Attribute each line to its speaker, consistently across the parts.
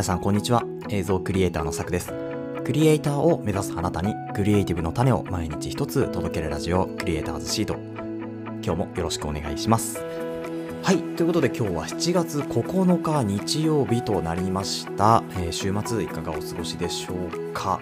Speaker 1: 皆さんこんにちは。映像クリエイターのさくです。クリエイターを目指すあなたにクリエイティブの種を毎日一つ届けるラジオクリエイターズシート。今日もよろしくお願いします。はい。ということで今日は7月9日日曜日となりました、えー週末いかがお過ごしでしょうか。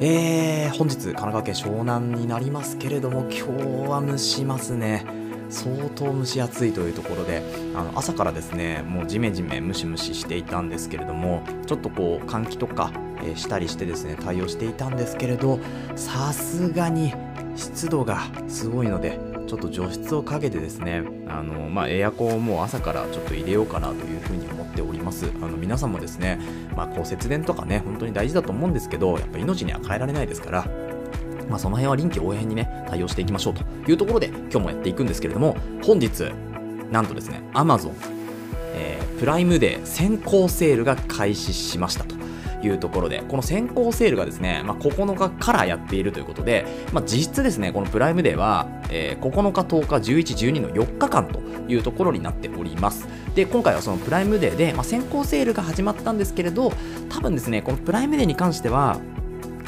Speaker 1: えー、本日神奈川県湘南になりますけれども今日は蒸しますね。相当蒸し暑いというところであの朝からですねもうジメジメムシムシしていたんですけれどもちょっとこう換気とか、えしたりしてですね対応していたんですけれどさすがに湿度がすごいのでちょっと除湿をかけてですねあの、まあ、エアコンをもう朝からちょっと入れようかなというふうに思っております。あの皆さんもですね、まあ、こう節電とかね本当に大事だと思うんですけどやっぱ命には変えられないですからまあ、その辺は臨機応変にね対応していきましょうというところで今日もやっていくんですけれども本日なんとですね Amazon、えープライムデー先行セールが開始しましたというところでこの先行セールがですね、まあ、9日からやっているということで、まあ、実質ですねこのプライムデーは、えー9日10日11、12の4日間というところになっております。で今回はそのプライムデーで、まあ、先行セールが始まったんですけれど多分ですねこのプライムデーに関しては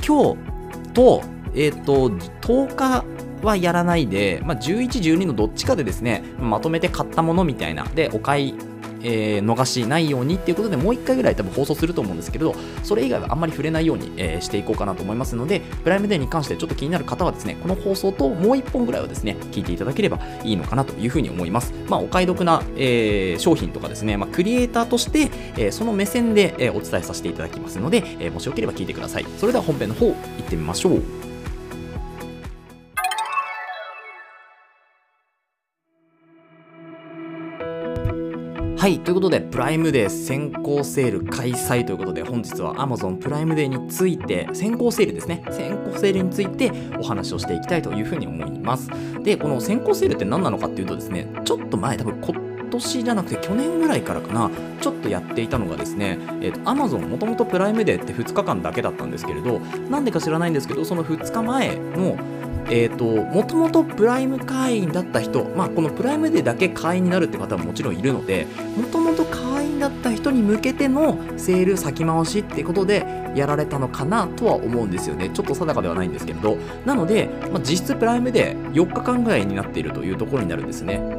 Speaker 1: 今日と,、えー、と10日はやらないで、まあ、11、12のどっちかでですねまとめて買ったものみたいな。でお買いえー逃しないようにっていうことでもう1回ぐらい多分放送すると思うんですけれどそれ以外はあんまり触れないように、えーしていこうかなと思いますのでプライムデーに関してちょっと気になる方はですねこの放送ともう1本ぐらいはですね聞いていただければいいのかなというふうに思います。まあお買い得な、えー商品とかですね、まあ、クリエイターとして、えその目線で、えお伝えさせていただきますので、えもしよければ聞いてください。それでは本編の方行ってみましょう。はい、ということで、プライムデー先行セール開催ということで、本日は Amazon プライムデーについて、先行セールですね、先行セールについてお話をしていきたいというふうに思います。で、この先行セールって何なのかっていうとですね、ちょっと前、多分今年じゃなくて去年ぐらいからかな、ちょっとやっていたのがですね、えー、と Amazon もともとプライムデーって2日間だけだったんですけれど、なんでか知らないんですけど、その2日前のえー、ともともとプライム会員だった人、まあ、このプライムデーだけ会員になるって方ももちろんいるのでもともと会員だった人に向けてのセール先回しってことでやられたのかなとは思うんですよね。ちょっと定かではないんですけれど。なので、まあ、実質プライムデー4日間ぐらいになっているというところになるんですね。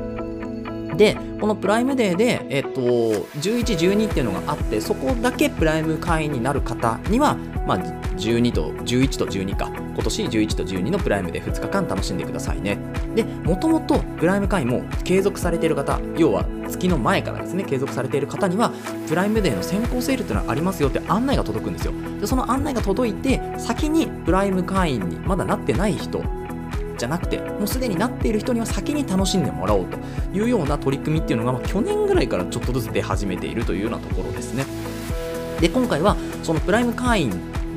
Speaker 1: でこのプライムデーで、えっと、11、12っていうのがあってそこだけプライム会員になる方には、まあ、12と11と12か。今年11と12のプライムで2日間楽しんでくださいね。でもともとプライム会員も継続されている方要は月の前からですね継続されている方にはプライムデーの先行セールっていうのがありますよって案内が届くんですよ。でその案内が届いて先にプライム会員にまだなってない人じゃなくてもうすでになっている人には先に楽しんでもらおうというような取り組みっていうのが、まあ去年ぐらいからちょっとずつ出始めているというようなところですね。で今回はそのプライム会員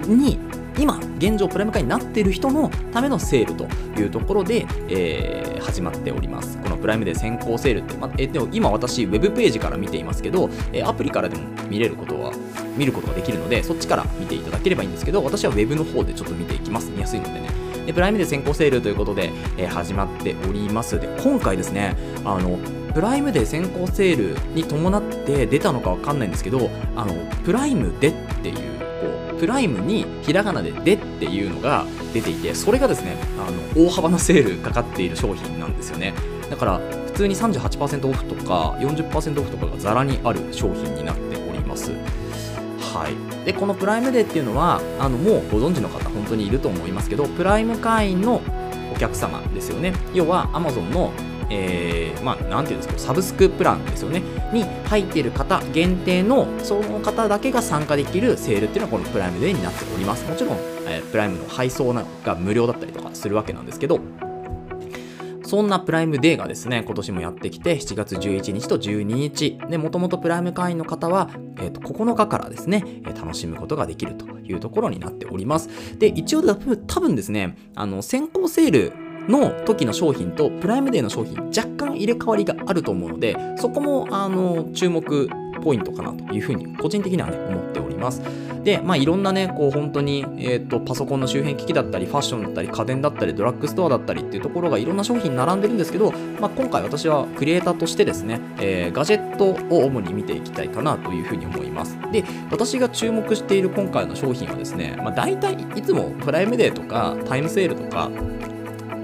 Speaker 1: に今現状プライム会員になっている人のためのセールというところで、えー始まっております。このプライムで先行セールって、まあえでも今私ウェブページから見ていますけど、えーアプリからでも見れることは見ることができるのでそっちから見ていただければいいんですけど私はウェブの方でちょっと見ていきます。見やすいのでね。でプライムで先行セールということで、えー始まっております。で今回ですねあのプライムで先行セールに伴って出たのかわかんないんですけどあのプライムでっていうこうプライムにひらがなで「で」っていうのが出ていてそれがですねあの大幅なセールかかっている商品なんですよね。だから普通に38%オフとか40%オフとかがざらにある商品になっております。はい、でこのプライムデーっていうのはあのもうご存知の方本当にいると思いますけどプライム会員のお客様ですよね。要は Amazon のえーまあ、なんていうんですかサブスクプランですよね。に入っている方限定のその方だけが参加できるセールっていうのはこのプライムデーになっております。もちろん、えープライムの配送が無料だったりとかするわけなんですけどそんなプライムデーがですね、今年もやってきて、7月11日と12日、で、もともとプライム会員の方は、えーと9日からですね、楽しむことができるというところになっております。で、一応多分多分ですね、あの、先行セールの時の商品とプライムデーの商品、若干入れ替わりがあると思うので、そこも、あの、注目ポイントかなというふうに、個人的にはね、思っております。で、まあ、いろんなね、こう本当に、えーと、パソコンの周辺機器だったり、ファッションだったり、家電だったり、ドラッグストアだったりっていうところがいろんな商品並んでるんですけど、まあ、今回私はクリエイターとしてですね、えー、ガジェットを主に見ていきたいかなというふうに思います。で、私が注目している今回の商品はですね、まあ、大体いつもプライムデーとかタイムセールとか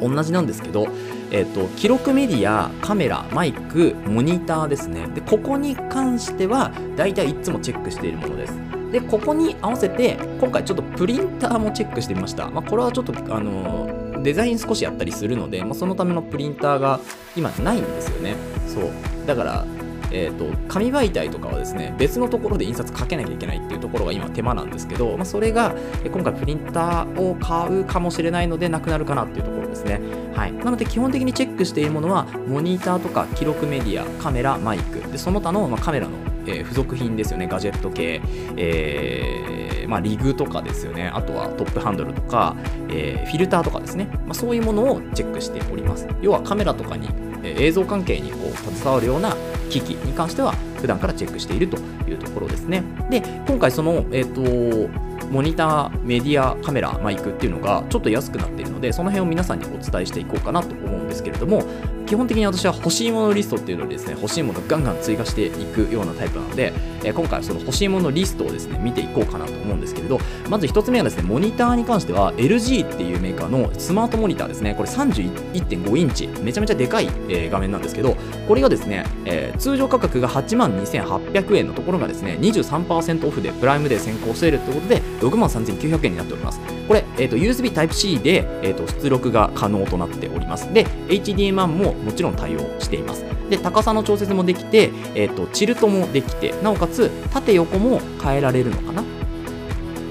Speaker 1: 同じなんですけど、えっ、ー、と、記録メディア、カメラ、マイク、モニターですね。で、ここに関しては、大体いつもチェックしているものです。で、ここに合わせて、今回ちょっとプリンターもチェックしてみました。まあ、これはちょっと、あのデザイン少しやったりするので、まあ、そのためのプリンターが今ないんですよね。そう。だから、えーと、紙媒体とかはですね別のところで印刷かけなきゃいけないっていうところが今手間なんですけど、まあ、それが今回プリンターを買うかもしれないのでなくなるかなっていうところですね、はい、なので基本的にチェックしているものはモニターとか記録メディアカメラマイク。でその他の、まあ、カメラの、えー、付属品ですよね。ガジェット系、えーまあ、リグとかですよね。あとはトップハンドルとか、えー、フィルターとかですね、まあ、そういうものをチェックしております。要はカメラとかに映像関係にこう携わるような機器に関しては普段からチェックしているというところですね。で、今回その、えっ、ー、と、モニター、メディア、カメラ、マイクっていうのがちょっと安くなっているので、その辺を皆さんにお伝えしていこうかなと思うんですけれども、基本的に私は欲しいものリストっていうのにですね、欲しいものをガンガン追加していくようなタイプなので、え、今回はその欲しいものリストをですね、見ていこうかなと思うんですけれど、まず1つ目はですね、モニターに関しては LG っていうメーカーのスマートモニターですね、これ31.5インチ、めちゃめちゃでかい、え、画面なんですけど、これがですね、え、通常価格が8万2800円のところがですね、23%オフでプライムで先行セールということで、6万3900円になっております。これ、えーと、USB Type-C で、えーと、出力が可能となっております。で、HDMI ももちろん対応しています。で、高さの調節もできて、えーと、チルトもできて、なおかつ縦横も変えられるのかな？っ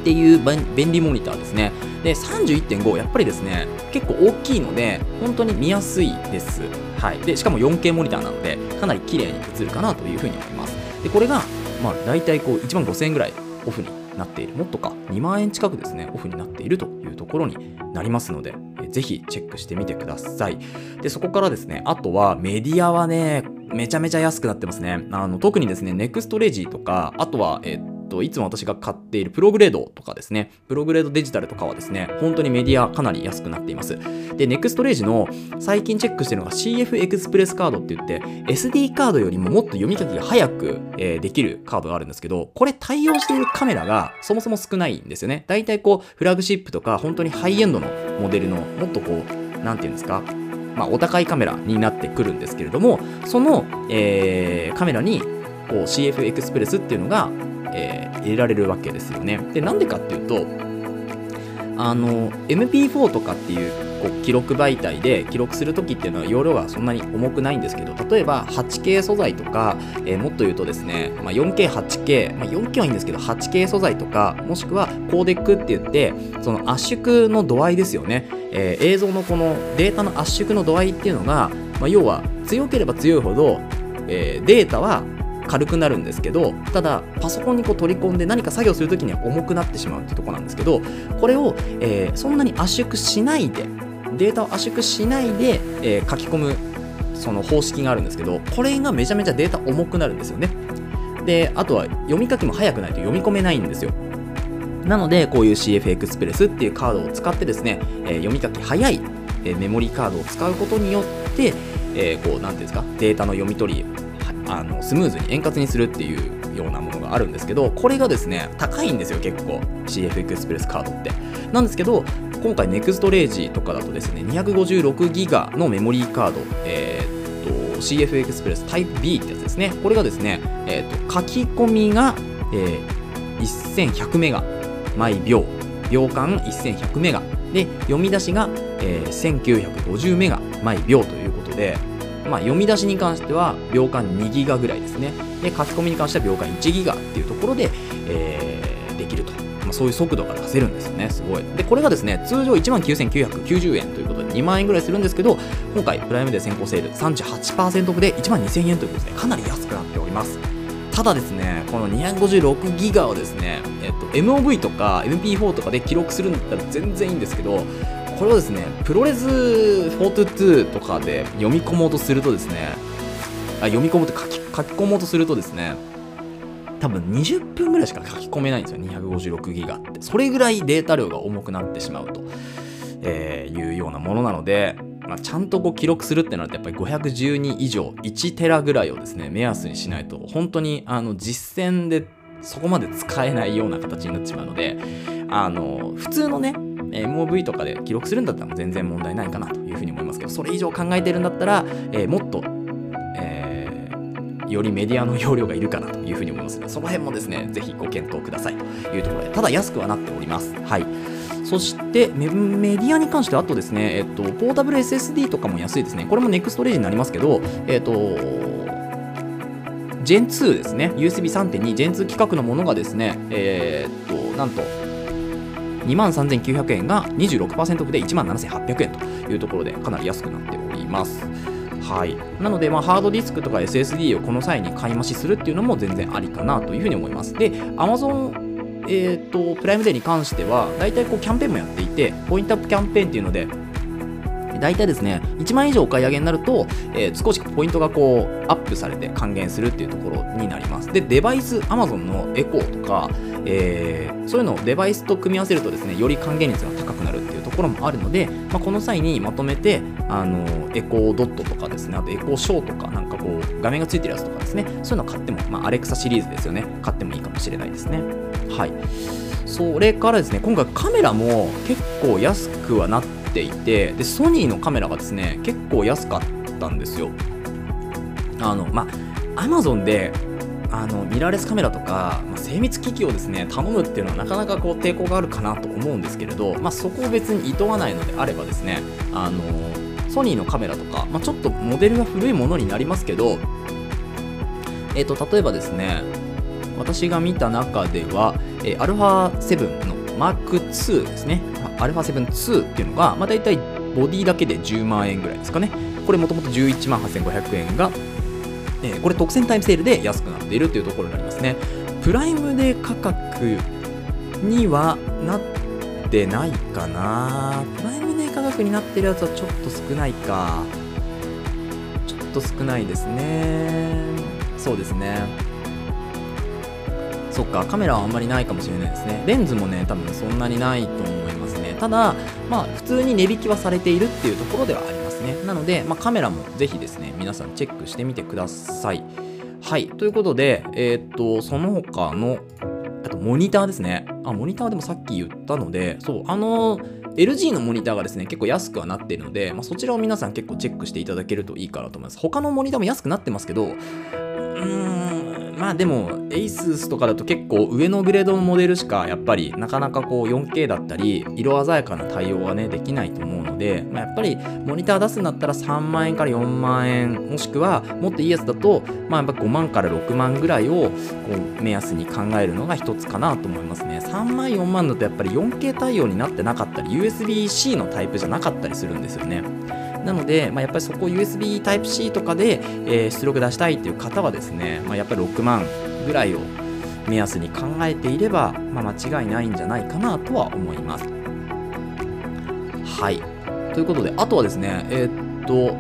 Speaker 1: ていう便利モニターですね。で、31.5、やっぱりですね、結構大きいので、本当に見やすいです。はい。で、しかも 4K モニターなので、かなり綺麗に映るかなというふうに思います。で、これが、まあ、大体こう、1万5000円ぐらいオフになっている。もっとか、2万円近くですね、オフになっているというところになりますので、ぜひチェックしてみてください。で、そこからですね、あとはメディアはね、めちゃめちゃ安くなってますね。あの、特にですね、ネクストレジとか、あとは、えっと、いつも私が買っているプログレードとかですね、プログレードデジタルとかはですね、本当にメディアかなり安くなっています。で、ネクストレージの最近チェックしてるのが CF エクスプレスカードって言って、SD カードよりももっと読み書きが早く、えー、できるカードがあるんですけど、これ対応しているカメラがそもそも少ないんですよね。だいたいこう、フラグシップとか、本当にハイエンドのモデルの、もっとこう、なんていうんですか、まあ、お高いカメラになってくるんですけれども、その、えー、カメラにこう CF エクスプレスっていうのがえー、入れられるわけですよね。で、なんでかっていうと、あの、MP4 とかっていうこう記録媒体で記録するときっていうのは容量がそんなに重くないんですけど、例えば 8K 素材とか、えー、もっと言うとですね、まあ、4K、8K、まあ、4K はいいんですけど、8K 素材とか、もしくはコーデックって言って、その圧縮の度合いですよね。えー、映像のこのデータの圧縮の度合いっていうのが、まあ、要は強ければ強いほど、えー、データは軽くなるんですけどただパソコンにこう取り込んで何か作業するときには重くなってしまうっていうところなんですけどこれを、えー、そんなに圧縮しないでデータを圧縮しないで、えー、書き込むその方式があるんですけどこれがめちゃめちゃデータ重くなるんですよね。であとは読み書きも早くないと読み込めないんですよ。なのでこういう CF エクスプレスっていうカードを使ってですね、えー、読み書き早い、えメモリーカードを使うことによって、えこうなんていうんですかデータの読み取りあのスムーズに円滑にするっていうようなものがあるんですけどこれがですね高いんですよ結構。CF エクスプレスカードって。なんですけど今回 NEXT レージとかだとですね256ギガのメモリーカード、えー、CF エクスプレス Type B ってやつですね。これがですね、えー、と書き込みが、えー、1100メガ。毎秒。秒間1100メガ。で読み出しが、えー、1950メガ。毎秒ということでまあ、読み出しに関しては秒間2ギガぐらいですね。で、書き込みに関しては秒間1ギガっていうところで、えー、できると。まあ、そういう速度が出せるんですよね。すごい。で、これがですね、通常1万9990円ということで2万円ぐらいするんですけど、今回プライムで先行セール38%オフで1万2000円ということでね、かなり安くなっております。ただですね、この256ギガをですね、えっと、MOV とか MP4 とかで記録するんだったら全然いいんですけど、これをですねプロレス422とかで読み込もうとするとですねあ読み込むと書き書き込もうとするとですね多分20分ぐらいしか書き込めないんですよ。256ギガって。それぐらいデータ量が重くなってしまうと、えー、いうようなものなので、まあ、ちゃんとこう記録するってなるとやっぱり512以上1テラぐらいをですね目安にしないと本当にあの実践でそこまで使えないような形になってしまうのであの普通のね MOV とかで記録するんだったら全然問題ないかなというふうに思いますけどそれ以上考えてるんだったら、えー、もっとえよりメディアの容量がいるかなというふうに思いますので、その辺もですね、ぜひご検討くださいというところで、ただ安くはなっております。はい。そしてメ、ディアに関しては、あとですね、えっと、ポータブル SSD とかも安いですね。これも NEXT レージになりますけど、えっと、Gen2 ですね、USB3.2 Gen2 規格のものがですね、えー、っと、なんと、23,900円が26%オフで17,800円というところでかなり安くなっております。はい、なので、まあ、ハードディスクとか SSD をこの際に買い増しするっていうのも全然ありかなというふうに思います。で、Amazon えーと、プライムデーに関しては、大体こうキャンペーンもやっていて、ポイントアップキャンペーンっていうので、大体ですね、1万円以上お買い上げになると、えー、少しポイントがこうアップされて還元するっていうところになります。で、デバイス、Amazon のエコーとか、えー、そういうのをデバイスと組み合わせるとですね、より還元率が高くなるっていうところもあるので、まあ、この際にまとめて、あのエコードットとかですね、あとエコーショーとか、なんかこう、画面がついてるやつとかですね、そういうの買っても、まあ、アレクサシリーズですよね、買ってもいいかもしれないですね。はい。それからですね、今回カメラも結構安くはなっていて、で、ソニーのカメラがですね、結構安かったんですよ。あの、まあ、アマゾンであのミラーレスカメラとか、まあ、精密機器をですね頼むっていうのはなかなかこう抵抗があるかなと思うんですけれど、まあ、そこを別に厭わないのであればですねあのソニーのカメラとか、まあ、ちょっとモデルが古いものになりますけど、えー、と例えばですね私が見た中では、えー、α7 の Mark2 ですね。α7-2 っていうのが、まあ、大体ボディだけで10万円ぐらいですかね。これもともと11万8500円がえー、これ特選タイムセールで安くなっているというところになりますね。プライムデー価格にはなってないかな。プライムデー価格になってるやつはちょっと少ないか。ちょっと少ないですね。そうですね。そっか、カメラはあんまりないかもしれないですね。レンズもね、多分そんなにないと思いますね。ただ、まあ、普通に値引きはされているっていうところではあります。ですね。なので、まあ、カメラもぜひですね、皆さんチェックしてみてください。はい。ということで、えー、っと、その他の、あと、モニターですね。あ、モニターでもさっき言ったので、そう、あの、LG のモニターがですね、結構安くはなっているので、まあ、そちらを皆さん結構チェックしていただけるといいかなと思います。他のモニターも安くなってますけど、うーん、まあでも、ASUS とかだと結構上のグレードのモデルしかやっぱりなかなかこう 4K だったり、色鮮やかな対応はね、できないと思うので、まあ、やっぱりモニター出すんだったら3万円から4万円、もしくはもっといいやつだと、まあやっぱ5万から6万ぐらいをこう目安に考えるのが一つかなと思いますね。3万、4万だとやっぱり 4K 対応になってなかったり、USB-C のタイプじゃなかったりするんですよね。なので、まあ、やっぱりそこ USB Type-C とかで、えー、出力出したいっていう方はですね、まあ、やっぱり6万ぐらいを目安に考えていれば、まあ、間違いないんじゃないかなとは思います。はい。ということで、あとはですね、えー、っと、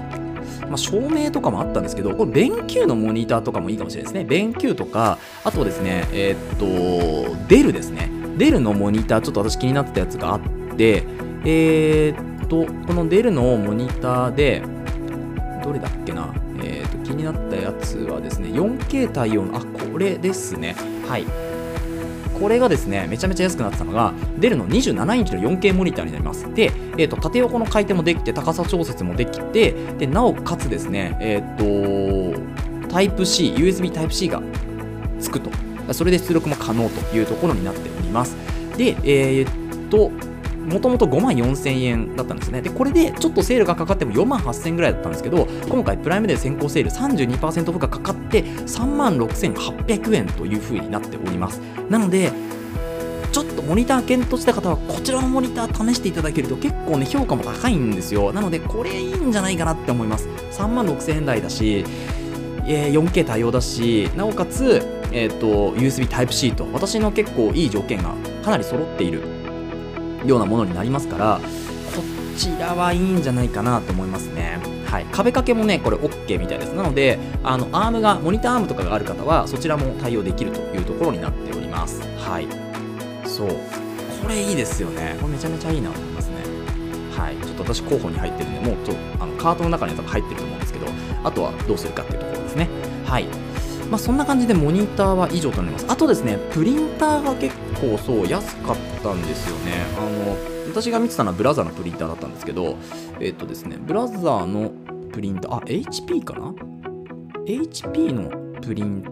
Speaker 1: まあ、照明とかもあったんですけど、これ、弁球のモニターとかもいいかもしれないですね。弁球とか、あとはですね、えー、っと、デルですね。デルのモニター、ちょっと私気になってたやつがあって、えー、と、このデルのモニターで、どれだっけな、えーと、気になったやつはですね、4K 対応の、あ、これですね。はい。これがですね、めちゃめちゃ安くなってたのが、デルの27インチの 4K モニターになります。で、えーと、縦横の回転もできて、高さ調節もできて、でなおかつですね、えっ、ー、と、タイプ C、USB Type-C がつくと。それで出力も可能というところになっております。で、えー、っと、もともと5万4千円だったんですね。で、これでちょっとセールがかかっても4万8000円ぐらいだったんですけど、今回プライムデー先行セール32%オフがかかって3万6800円という風になっております。なので、ちょっとモニター検討した方はこちらのモニター試していただけると結構ね評価も高いんですよなのでこれいいんじゃないかなって思います3万6000円台だし、えー、4K 対応だしなおかつ、えーと、USB Type-C と私の結構いい条件がかなり揃っているようなものになりますからこちらはいいんじゃないかなと思いますね。はい、壁掛けもねこれ OK みたいです。なのであのアームがモニターアームとかがある方はそちらも対応できるというところになっております。はい。そう。これいいですよね。これめちゃめちゃいいなと思いますね。はい。ちょっと私候補に入ってるんでもうちょっとあのカートの中には多分入ってると思うんですけどあとはどうするかっていうところですね。はい。まあ、そんな感じでモニターは以上となります。あとですね、プリンターが結構そう安かったんですよね。あの、私が見てたのはブラザーのプリンターだったんですけど、えっ、とですね、ブラザーのプリンター、あ、HP かな ?HP のプリン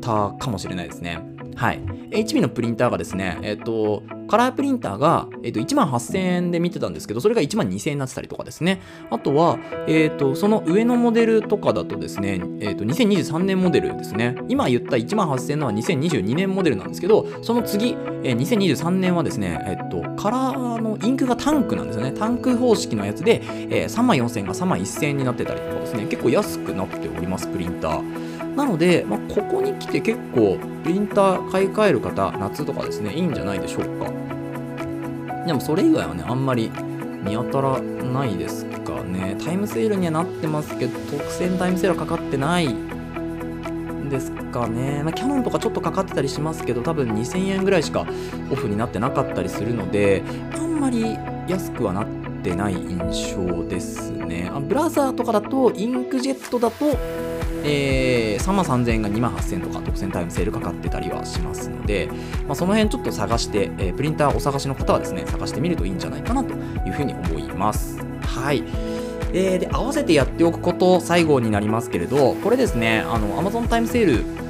Speaker 1: ターかもしれないですね。はい。HP のプリンターがですね、えっ、と、カラープリンターが、えっ、と、1万8000円で見てたんですけど、それが1万2000円になってたりとかですね。あとは、えっ、と、その上のモデルとかだとですね、えっ、と、2023年モデルですね。今言った1万8000円のは2022年モデルなんですけど、その次、えー、2023年はですね、えっ、と、カラーのインクがタンクなんですよね。タンク方式のやつで、えー、3万4000円が3万1000円になってたりとかですね、結構安くなっております、プリンター。なので、まあ、ここに来て結構プリンター買い替える方、夏とかですね、いいんじゃないでしょうか。でもそれ以外はね、あんまり見当たらないですかね。タイムセールにはなってますけど、特選タイムセールはかかってないですかね。まあ、キャノンとかちょっとかかってたりしますけど、多分2000円ぐらいしかオフになってなかったりするので、あんまり安くはなってない印象ですね。あブラザーとかだと、インクジェットだと、えー、3万3000円が2万8000円とか特選タイムセールかかってたりはしますので、まあ、その辺ちょっと探して、えー、プリンターお探しの方はですね、探してみるといいんじゃないかなというふうに思います。はい。えー、で、合わせてやっておくこと最後になりますけれど、これですね、あの、Amazon タイムセール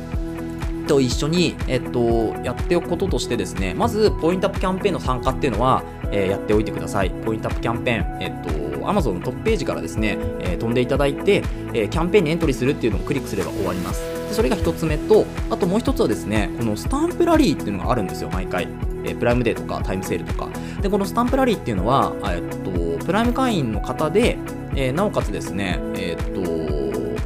Speaker 1: と一緒に、えっと、やっておくこととしてですね、まず、ポイントアップキャンペーンの参加っていうのは、えー、やっておいてください。ポイントアップキャンペーン、えっと、Amazon のトップページからですね、えー、飛んでいただいて、えー、キャンペーンにエントリーするっていうのをクリックすれば終わります。でそれが1つ目と、あともう1つはですね、このスタンプラリーっていうのがあるんですよ、毎回。え、プライムデーとかタイムセールとか。で、このスタンプラリーっていうのは、えっと、プライム会員の方で、え、なおかつですね、えっと、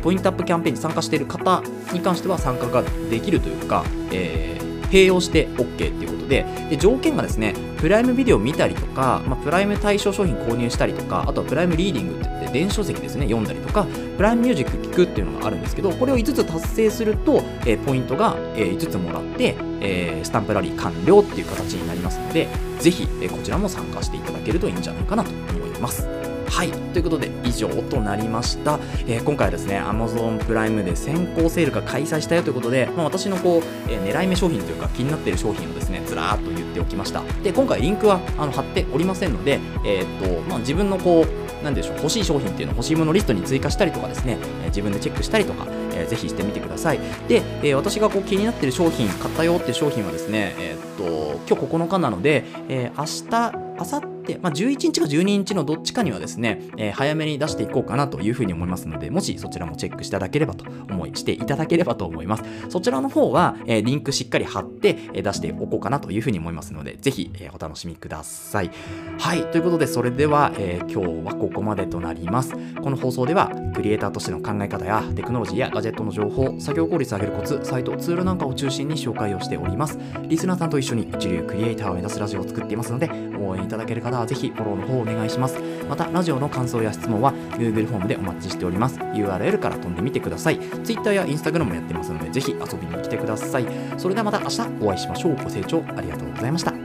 Speaker 1: ポイントアップキャンペーンに参加している方に関しては参加ができるというか、えー、併用して OK っていうことでで条件がですねプライムビデオ見たりとか、まあ、プライム対象商品購入したりとかあとはプライムリーディングって言って電子書籍ですね読んだりとかプライムミュージック聞くっていうのがあるんですけどこれを5つ達成すると、えー、ポイントが、えー、5つもらって、えー、スタンプラリー完了っていう形になりますのでぜひ、え、こちらも参加していただけるといいんじゃないかなと思います。はい。ということで、以上となりました。えー、今回はですね、Amazon プライムで先行セールが開催したよということで、まあ、私のこう、えー、狙い目商品というか気になっている商品をですね、ずらーっと言っておきました。で、今回リンクはあの貼っておりませんので、えー、っと、まあ、自分のこう、なんでしょう、欲しい商品っていうのを欲しいものリストに追加したりとかですね、え自分でチェックしたりとか、えー、ぜひしてみてください。で、えー、私がこう気になっている商品、買ったよっていう商品はですね、えー、っと、今日9日なので、えー、明日、明後日で、まあ、11日か12日のどっちかにはですね、えー、早めに出していこうかなというふうに思いますので、もしそちらもチェックしていただければと思い、していただければと思います。そちらの方は、えー、リンクしっかり貼って、えー、出しておこうかなというふうに思いますので、ぜひ、えー、お楽しみください。はい、ということで、それでは、えー、今日はここまでとなります。この放送では、クリエイターとしての考え方やテクノロジーやガジェットの情報、作業効率を上げるコツ、サイト、ツールなんかを中心に紹介をしております。リスナーさんと一緒に一流クリエイターを目指すラジオを作っていますので、応援いただける方はぜひフォローの方お願いします。また、ラジオの感想や質問は Google フォームでお待ちしております。URL から飛んでみてください。Twitter や Instagram もやってますので、ぜひ遊びに来てください。それではまた明日お会いしましょう。ご清聴ありがとうございました。